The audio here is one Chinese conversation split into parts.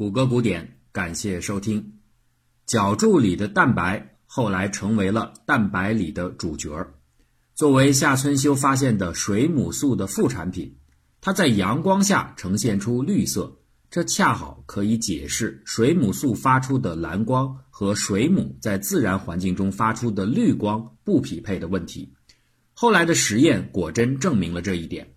谷歌古典，感谢收听。角柱里的蛋白后来成为了蛋白里的主角儿。作为夏春修发现的水母素的副产品，它在阳光下呈现出绿色，这恰好可以解释水母素发出的蓝光和水母在自然环境中发出的绿光不匹配的问题。后来的实验果真证明了这一点。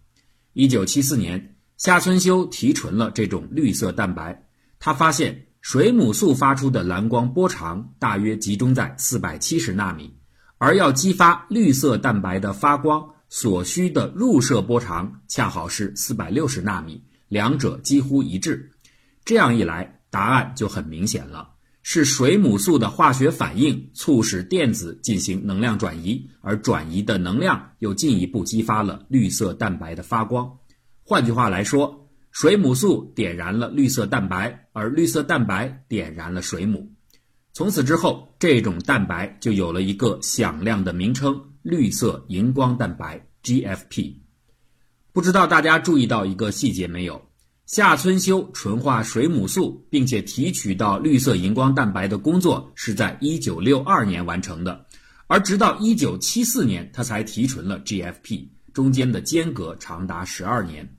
一九七四年，夏春修提纯了这种绿色蛋白，他发现水母素发出的蓝光波长大约集中在四百七十纳米。而要激发绿色蛋白的发光所需的入射波长恰好是四百六十纳米，两者几乎一致。这样一来，答案就很明显了：是水母素的化学反应促使电子进行能量转移，而转移的能量又进一步激发了绿色蛋白的发光。换句话来说，水母素点燃了绿色蛋白，而绿色蛋白点燃了水母。从此之后，这种蛋白就有了一个响亮的名称——绿色荧光蛋白 （GFP）。不知道大家注意到一个细节没有？夏村修纯化水母素并且提取到绿色荧光蛋白的工作是在1962年完成的，而直到1974年他才提纯了 GFP，中间的间隔长达十二年。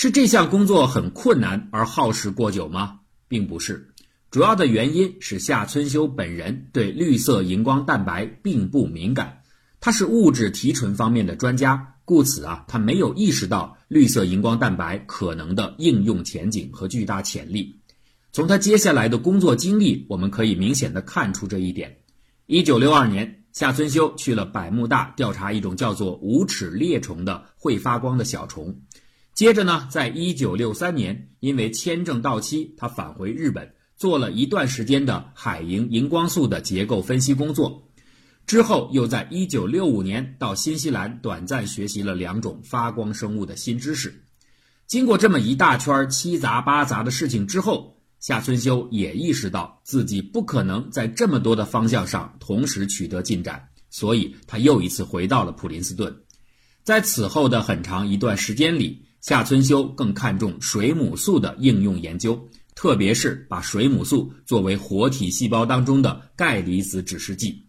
是这项工作很困难而耗时过久吗？并不是。主要的原因是夏春修本人对绿色荧光蛋白并不敏感，他是物质提纯方面的专家，故此啊，他没有意识到绿色荧光蛋白可能的应用前景和巨大潜力。从他接下来的工作经历，我们可以明显的看出这一点。一九六二年，夏春修去了百慕大调查一种叫做无齿裂虫的会发光的小虫，接着呢，在一九六三年，因为签证到期，他返回日本。做了一段时间的海银荧光素的结构分析工作，之后又在1965年到新西兰短暂学习了两种发光生物的新知识。经过这么一大圈七杂八杂的事情之后，夏春修也意识到自己不可能在这么多的方向上同时取得进展，所以他又一次回到了普林斯顿。在此后的很长一段时间里，夏春修更看重水母素的应用研究。特别是把水母素作为活体细胞当中的钙离子指示剂，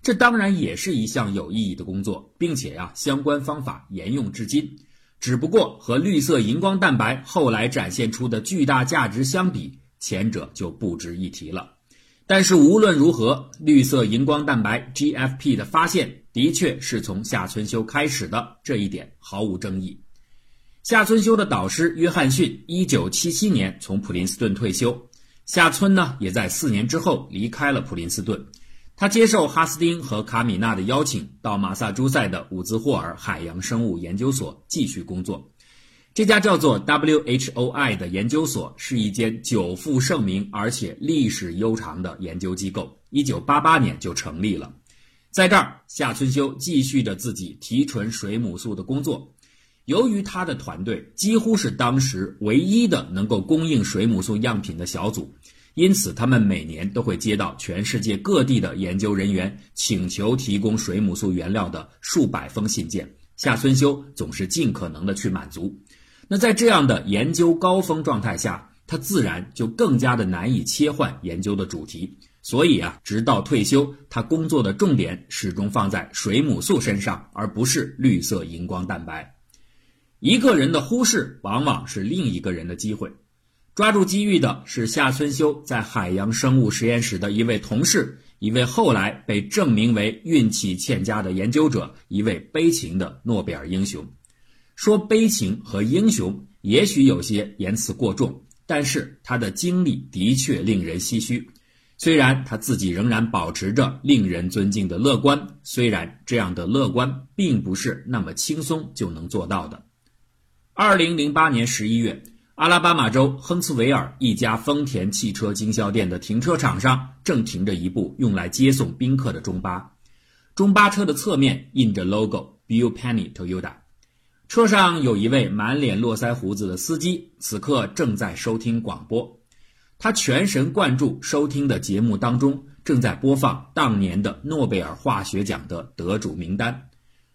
这当然也是一项有意义的工作，并且呀，相关方法沿用至今。只不过和绿色荧光蛋白后来展现出的巨大价值相比，前者就不值一提了。但是无论如何，绿色荧光蛋白 GFP 的发现的确是从夏春修开始的，这一点毫无争议。夏村修的导师约翰逊，一九七七年从普林斯顿退休。夏村呢，也在四年之后离开了普林斯顿。他接受哈斯丁和卡米纳的邀请，到马萨诸塞的伍兹霍尔海洋生物研究所继续工作。这家叫做 WHOI 的研究所是一间久负盛名而且历史悠长的研究机构，一九八八年就成立了。在这儿，夏春修继续着自己提纯水母素的工作。由于他的团队几乎是当时唯一的能够供应水母素样品的小组，因此他们每年都会接到全世界各地的研究人员请求提供水母素原料的数百封信件。夏村修总是尽可能的去满足。那在这样的研究高峰状态下，他自然就更加的难以切换研究的主题。所以啊，直到退休，他工作的重点始终放在水母素身上，而不是绿色荧光蛋白。一个人的忽视，往往是另一个人的机会。抓住机遇的是夏村修在海洋生物实验室的一位同事，一位后来被证明为运气欠佳的研究者，一位悲情的诺贝尔英雄。说悲情和英雄，也许有些言辞过重，但是他的经历的确令人唏嘘。虽然他自己仍然保持着令人尊敬的乐观，虽然这样的乐观并不是那么轻松就能做到的。二零零八年十一月，阿拉巴马州亨茨维尔一家丰田汽车经销店的停车场上，正停着一部用来接送宾客的中巴。中巴车的侧面印着 logo，Bill Penny Toyota。车上有一位满脸络腮胡子的司机，此刻正在收听广播。他全神贯注收听的节目当中，正在播放当年的诺贝尔化学奖的得主名单：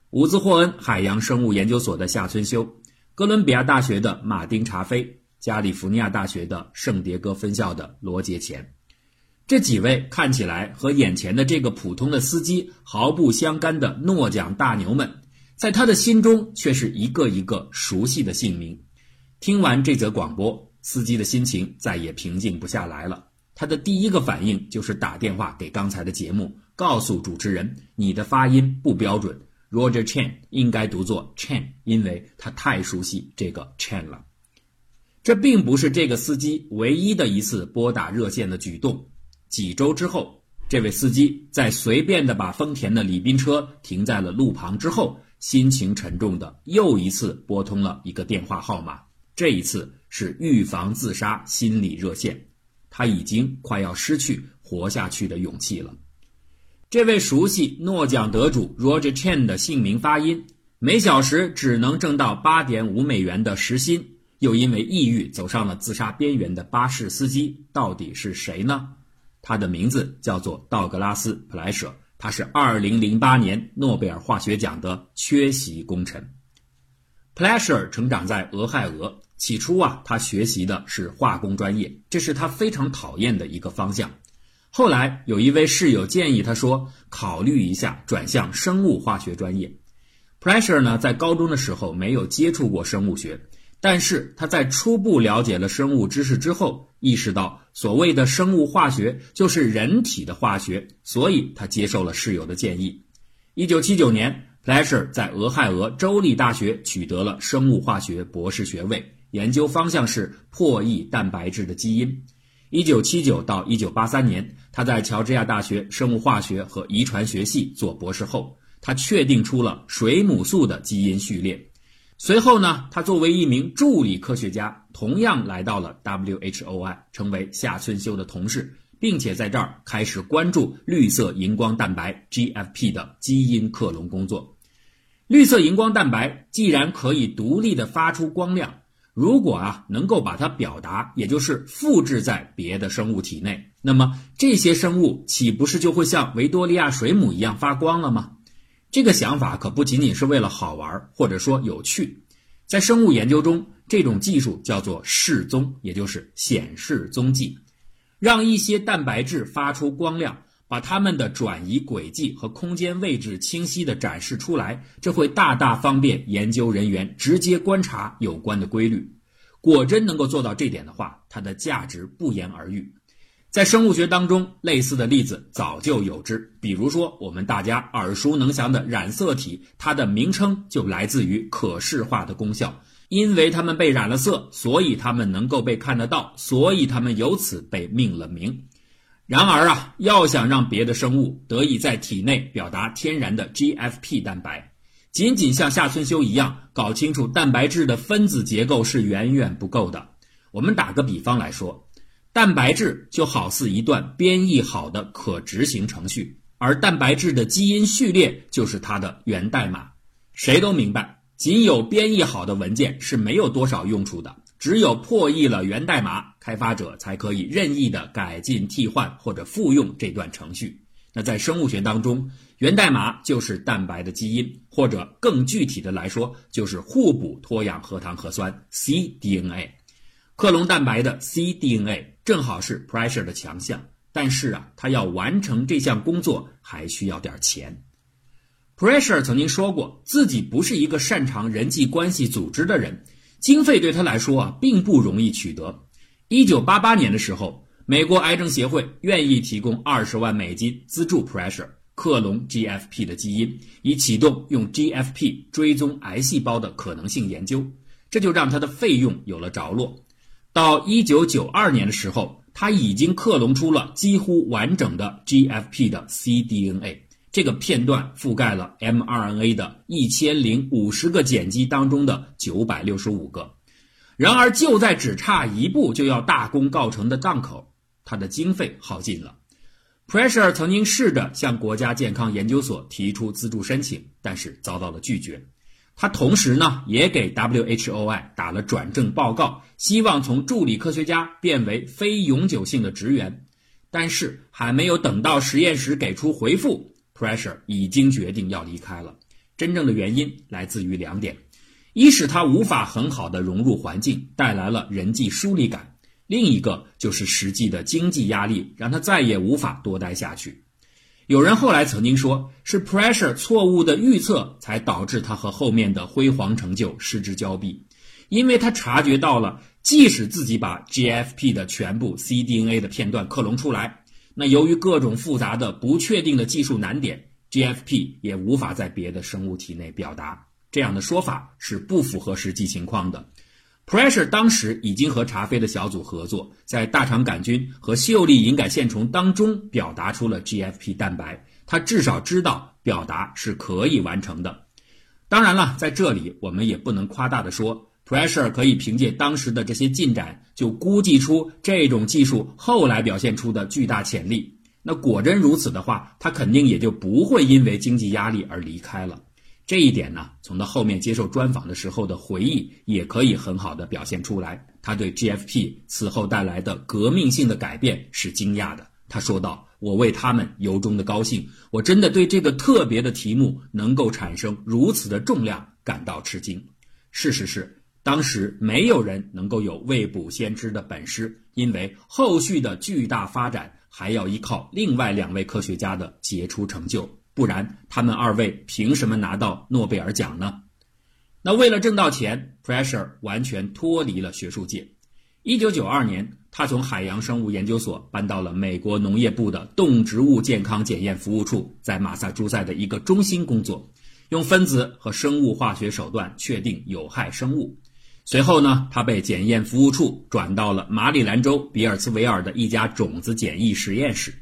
伍兹霍恩海洋生物研究所的夏村修。哥伦比亚大学的马丁·查菲，加利福尼亚大学的圣迭戈分校的罗杰钱。这几位看起来和眼前的这个普通的司机毫不相干的诺奖大牛们，在他的心中却是一个一个熟悉的姓名。听完这则广播，司机的心情再也平静不下来了。他的第一个反应就是打电话给刚才的节目，告诉主持人：“你的发音不标准，Roger Chen 应该读作 Chen，因为他太熟悉这个 Chen 了。”这并不是这个司机唯一的一次拨打热线的举动。几周之后，这位司机在随便的把丰田的礼宾车停在了路旁之后，心情沉重的又一次拨通了一个电话号码。这一次是预防自杀心理热线，他已经快要失去活下去的勇气了。这位熟悉诺奖得主 Roger Chen 的姓名发音，每小时只能挣到八点五美元的时薪，又因为抑郁走上了自杀边缘的巴士司机，到底是谁呢？他的名字叫做道格拉斯·普莱舍，他是2008年诺贝尔化学奖的缺席功臣。普莱舍成长在俄亥俄。起初啊，他学习的是化工专业，这是他非常讨厌的一个方向。后来有一位室友建议他说，考虑一下转向生物化学专业。Pressure 呢，在高中的时候没有接触过生物学，但是他在初步了解了生物知识之后，意识到所谓的生物化学就是人体的化学，所以他接受了室友的建议。一九七九年，Pressure 在俄亥俄州立大学取得了生物化学博士学位。研究方向是破译蛋白质的基因。一九七九到一九八三年，他在乔治亚大学生物化学和遗传学系做博士后，他确定出了水母素的基因序列。随后呢，他作为一名助理科学家，同样来到了 WHOI，成为夏村修的同事，并且在这儿开始关注绿色荧光蛋白 GFP 的基因克隆工作。绿色荧光蛋白既然可以独立的发出光亮。如果啊能够把它表达，也就是复制在别的生物体内，那么这些生物岂不是就会像维多利亚水母一样发光了吗？这个想法可不仅仅是为了好玩或者说有趣，在生物研究中，这种技术叫做示踪，也就是显示踪迹，让一些蛋白质发出光亮。把它们的转移轨迹和空间位置清晰地展示出来，这会大大方便研究人员直接观察有关的规律。果真能够做到这点的话，它的价值不言而喻。在生物学当中，类似的例子早就有之。比如说，我们大家耳熟能详的染色体，它的名称就来自于可视化的功效，因为它们被染了色，所以它们能够被看得到，所以它们由此被命了名。然而啊，要想让别的生物得以在体内表达天然的 GFP 蛋白，仅仅像夏春修一样搞清楚蛋白质的分子结构是远远不够的。我们打个比方来说，蛋白质就好似一段编译好的可执行程序，而蛋白质的基因序列就是它的源代码。谁都明白，仅有编译好的文件是没有多少用处的。只有破译了源代码，开发者才可以任意的改进、替换或者复用这段程序。那在生物学当中，源代码就是蛋白的基因，或者更具体的来说，就是互补脱氧核糖核酸 cDNA。克隆蛋白的 cDNA 正好是 Pressure 的强项，但是啊，他要完成这项工作还需要点钱。Pressure 曾经说过，自己不是一个擅长人际关系组织的人。经费对他来说啊，并不容易取得。一九八八年的时候，美国癌症协会愿意提供二十万美金资助 Pressure 克隆 GFP 的基因，以启动用 GFP 追踪癌细胞的可能性研究。这就让他的费用有了着落。到一九九二年的时候，他已经克隆出了几乎完整的 GFP 的 cDNA。这个片段覆盖了 mRNA 的一千零五十个碱基当中的九百六十五个，然而就在只差一步就要大功告成的档口，他的经费耗尽了。Pressure 曾经试着向国家健康研究所提出资助申请，但是遭到了拒绝。他同时呢也给 WHOI 打了转正报告，希望从助理科学家变为非永久性的职员，但是还没有等到实验室给出回复。Pressure 已经决定要离开了，真正的原因来自于两点：一是他无法很好的融入环境，带来了人际疏离感；另一个就是实际的经济压力，让他再也无法多待下去。有人后来曾经说，是 Pressure 错误的预测才导致他和后面的辉煌成就失之交臂，因为他察觉到了，即使自己把 GFP 的全部 cDNA 的片段克隆出来，那由于各种复杂的不确定的技术难点，GFP 也无法在别的生物体内表达。这样的说法是不符合实际情况的。Pressure 当时已经和查菲的小组合作，在大肠杆菌和秀丽隐杆线虫当中表达出了 GFP 蛋白，他至少知道表达是可以完成的。当然了，在这里我们也不能夸大的说，Pressure 可以凭借当时的这些进展就估计出这种技术后来表现出的巨大潜力。那果真如此的话，他肯定也就不会因为经济压力而离开了。这一点呢，从他后面接受专访的时候的回忆也可以很好的表现出来。他对 GFP 此后带来的革命性的改变是惊讶的。他说道：“我为他们由衷的高兴，我真的对这个特别的题目能够产生如此的重量感到吃惊。事实是，当时没有人能够有未卜先知的本事，因为后续的巨大发展还要依靠另外两位科学家的杰出成就。”不然，他们二位凭什么拿到诺贝尔奖呢？那为了挣到钱，Pressure 完全脱离了学术界。一九九二年，他从海洋生物研究所搬到了美国农业部的动植物健康检验服务处，在马萨诸塞的一个中心工作，用分子和生物化学手段确定有害生物。随后呢，他被检验服务处转到了马里兰州比尔茨维尔的一家种子检疫实验室。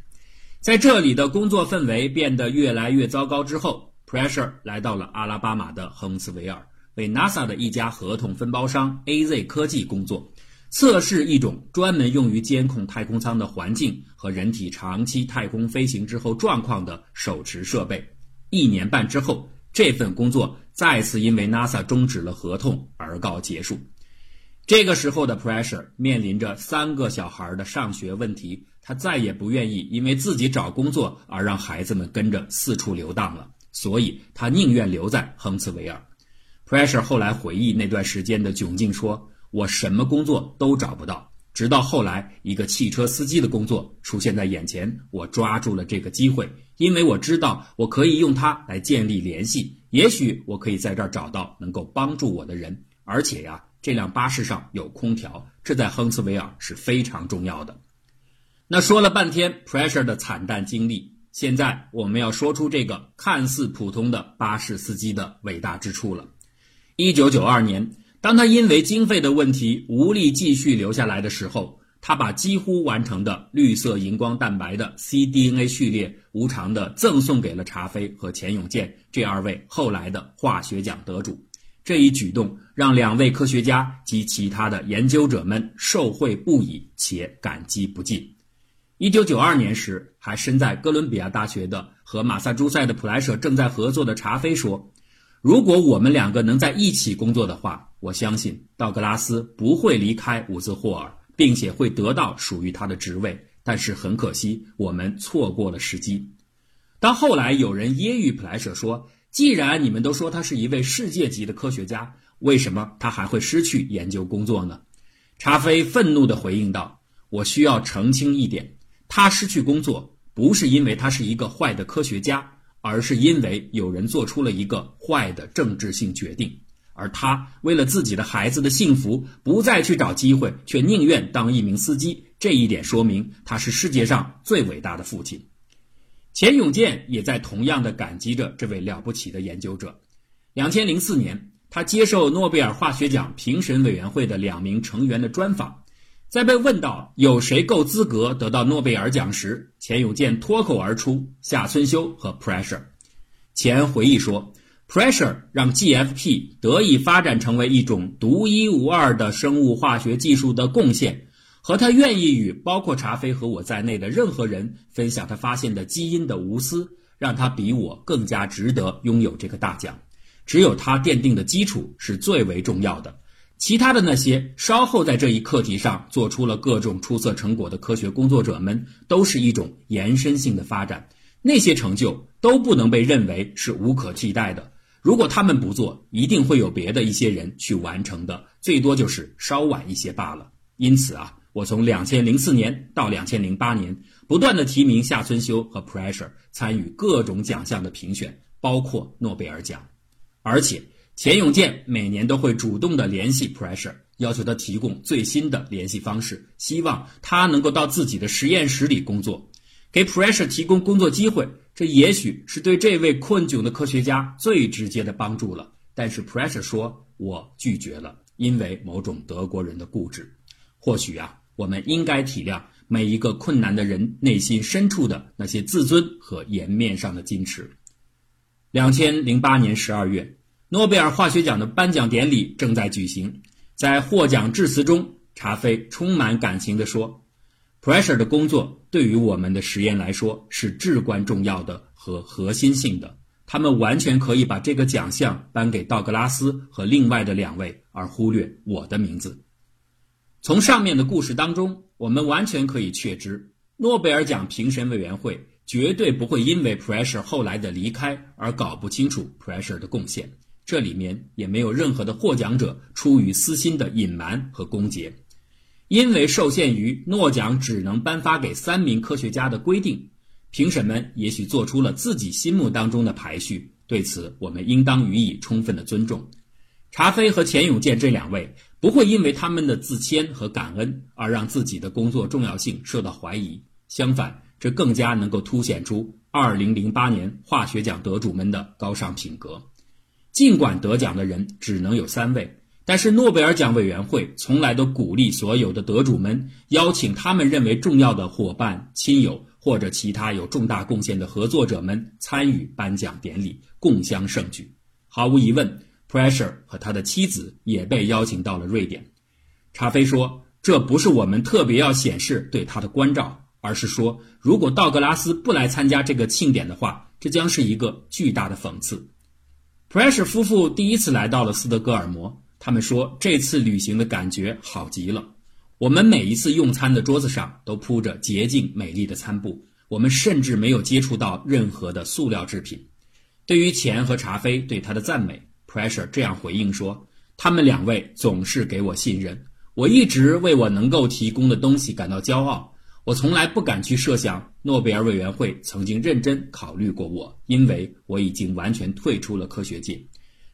在这里的工作氛围变得越来越糟糕之后，Pressure 来到了阿拉巴马的亨茨维尔，为 NASA 的一家合同分包商 AZ 科技工作，测试一种专门用于监控太空舱的环境和人体长期太空飞行之后状况的手持设备。一年半之后，这份工作再次因为 NASA 终止了合同而告结束。这个时候的 Pressure 面临着三个小孩的上学问题。他再也不愿意因为自己找工作而让孩子们跟着四处流荡了，所以他宁愿留在亨茨维尔。Pressure 后来回忆那段时间的窘境，说：“我什么工作都找不到，直到后来一个汽车司机的工作出现在眼前，我抓住了这个机会，因为我知道我可以用它来建立联系，也许我可以在这儿找到能够帮助我的人，而且呀，这辆巴士上有空调，这在亨茨维尔是非常重要的。”那说了半天，Pressure 的惨淡经历，现在我们要说出这个看似普通的巴士司机的伟大之处了。一九九二年，当他因为经费的问题无力继续留下来的时候，他把几乎完成的绿色荧光蛋白的 cDNA 序列无偿的赠送给了查菲和钱永健这二位后来的化学奖得主。这一举动让两位科学家及其他的研究者们受惠不已，且感激不尽。一九九二年时，还身在哥伦比亚大学的和马萨诸塞的普莱舍正在合作的查菲说：“如果我们两个能在一起工作的话，我相信道格拉斯不会离开伍兹霍尔，并且会得到属于他的职位。但是很可惜，我们错过了时机。”当后来有人揶揄普莱舍说：“既然你们都说他是一位世界级的科学家，为什么他还会失去研究工作呢？”查菲愤怒地回应道：“我需要澄清一点。”他失去工作不是因为他是一个坏的科学家，而是因为有人做出了一个坏的政治性决定，而他为了自己的孩子的幸福，不再去找机会，却宁愿当一名司机。这一点说明他是世界上最伟大的父亲。钱永健也在同样的感激着这位了不起的研究者。两千零四年，他接受诺贝尔化学奖评审委员会的两名成员的专访。在被问到有谁够资格得到诺贝尔奖时，钱永健脱口而出：“夏春修和 Pressure。”钱回忆说：“Pressure 让 GFP 得以发展成为一种独一无二的生物化学技术的贡献，和他愿意与包括查菲和我在内的任何人分享他发现的基因的无私，让他比我更加值得拥有这个大奖。只有他奠定的基础是最为重要的。”其他的那些稍后在这一课题上做出了各种出色成果的科学工作者们，都是一种延伸性的发展。那些成就都不能被认为是无可替代的。如果他们不做，一定会有别的一些人去完成的，最多就是稍晚一些罢了。因此啊，我从两千零四年到两千零八年，不断的提名夏春修和 Pressure 参与各种奖项的评选，包括诺贝尔奖。而且钱永健每年都会主动的联系 Pressure，要求他提供最新的联系方式，希望他能够到自己的实验室里工作，给 Pressure 提供工作机会。这也许是对这位困窘的科学家最直接的帮助了，但是 Pressure 说：“我拒绝了，因为某种德国人的固执。或许啊，我们应该体谅每一个困难的人内心深处的那些自尊和颜面上的矜持。”两千零八年十二月，诺贝尔化学奖的颁奖典礼正在举行，在获奖致辞中，查菲充满感情地说。Pressure 的工作对于我们的实验来说是至关重要的和核心性的。他们完全可以把这个奖项颁给道格拉斯和另外的两位，而忽略我的名字。从上面的故事当中，我们完全可以确知，诺贝尔奖评审委员会绝对不会因为 Pressure 后来的离开而搞不清楚 Pressure 的贡献。这里面也没有任何的获奖者出于私心的隐瞒和攻讦。因为受限于诺奖只能颁发给三名科学家的规定，评审们也许做出了自己心目当中的排序。对此，我们应当予以充分的尊重。查菲和钱永健这两位不会因为他们的自谦和感恩而让自己的工作重要性受到怀疑。相反，这更加能够凸显出2008年化学奖得主们的高尚品格。尽管得奖的人只能有三位。但是诺贝尔奖委员会从来都鼓励所有的得主们邀请他们认为重要的伙伴、亲友或者其他有重大贡献的合作者们参与颁奖典礼，共襄盛举。毫无疑问，Pressure 和他的妻子也被邀请到了瑞典。查菲说：“这不是我们特别要显示对他的关照，而是说，如果道格拉斯不来参加这个庆典的话，这将是一个巨大的讽刺。”Pressure 夫妇第一次来到了斯德哥尔摩。他们说，这次旅行的感觉好极了。我们每一次用餐的桌子上都铺着洁净美丽的餐布，我们甚至没有接触到任何的塑料制品。对于钱和查菲对他的赞美，Pressure 这样回应说：“他们两位总是给我信任，我一直为我能够提供的东西感到骄傲。我从来不敢去设想诺贝尔委员会曾经认真考虑过我，因为我已经完全退出了科学界。”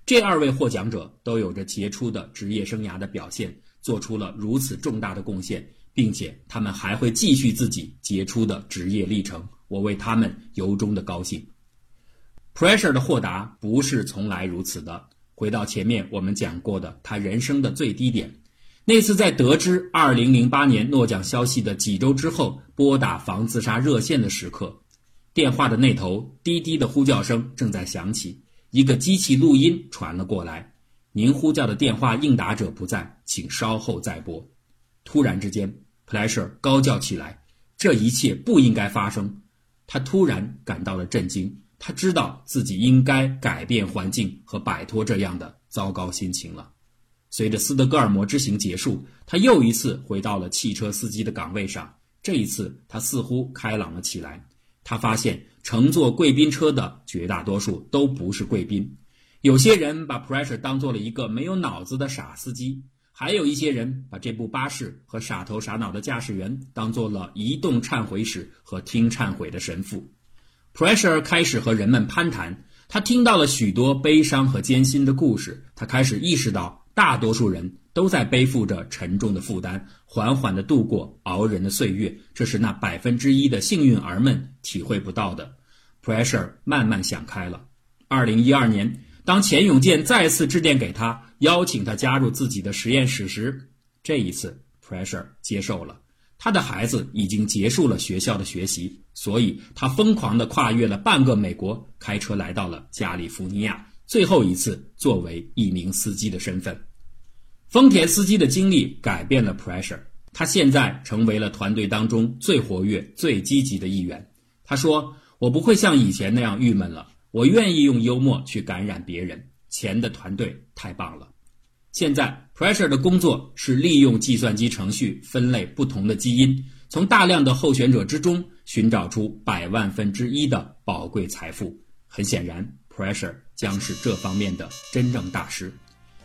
这二位获奖者都有着杰出的职业生涯的表现，做出了如此重大的贡献，并且他们还会继续自己杰出的职业历程。我为他们由衷的高兴。Pressure 的豁达不是从来如此的。回到前面我们讲过的，他人生的最低点，那次在得知2008年诺奖消息的几周之后，拨打防自杀热线的时刻，电话的那头滴滴的呼叫声正在响起。一个机器录音传了过来，您呼叫的电话应答者不在，请稍后再拨。突然之间，Pleasure 高叫起来：“这一切不应该发生！”他突然感到了震惊，他知道自己应该改变环境和摆脱这样的糟糕心情了。随着斯德哥尔摩之行结束，他又一次回到了汽车司机的岗位上。这一次，他似乎开朗了起来。他发现乘坐贵宾车的绝大多数都不是贵宾，有些人把 Pressure 当做了一个没有脑子的傻司机，还有一些人把这部巴士和傻头傻脑的驾驶员当做了移动忏悔室和听忏悔的神父。Pressure 开始和人们攀谈，他听到了许多悲伤和艰辛的故事，他开始意识到大多数人。都在背负着沉重的负担，缓缓地度过熬人的岁月。这是那百分之一的幸运儿们体会不到的。Pressure 慢慢想开了。二零一二年，当钱永健再次致电给他，邀请他加入自己的实验室时，这一次 Pressure 接受了。他的孩子已经结束了学校的学习，所以他疯狂地跨越了半个美国，开车来到了加利福尼亚，最后一次作为一名司机的身份。丰田司机的经历改变了 Pressure，他现在成为了团队当中最活跃、最积极的一员。他说：“我不会像以前那样郁闷了，我愿意用幽默去感染别人。”钱的团队太棒了。现在 Pressure 的工作是利用计算机程序分类不同的基因，从大量的候选者之中寻找出百万分之一的宝贵财富。很显然，Pressure。将是这方面的真正大师。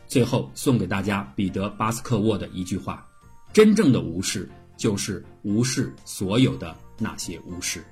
最后送给大家彼得·巴斯克沃的一句话：“真正的无视，就是无视所有的那些无视。”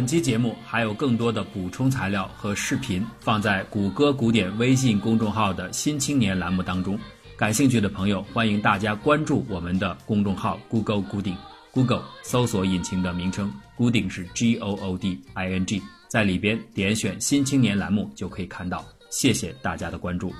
本期节目还有更多的补充材料和视频放在谷歌古典微信公众号的新青年栏目当中，感兴趣的朋友欢迎大家关注我们的公众号 Google 古典 Google 搜索引擎的名称古典是 G O O D I N G，在里边点选新青年栏目就可以看到。谢谢大家的关注。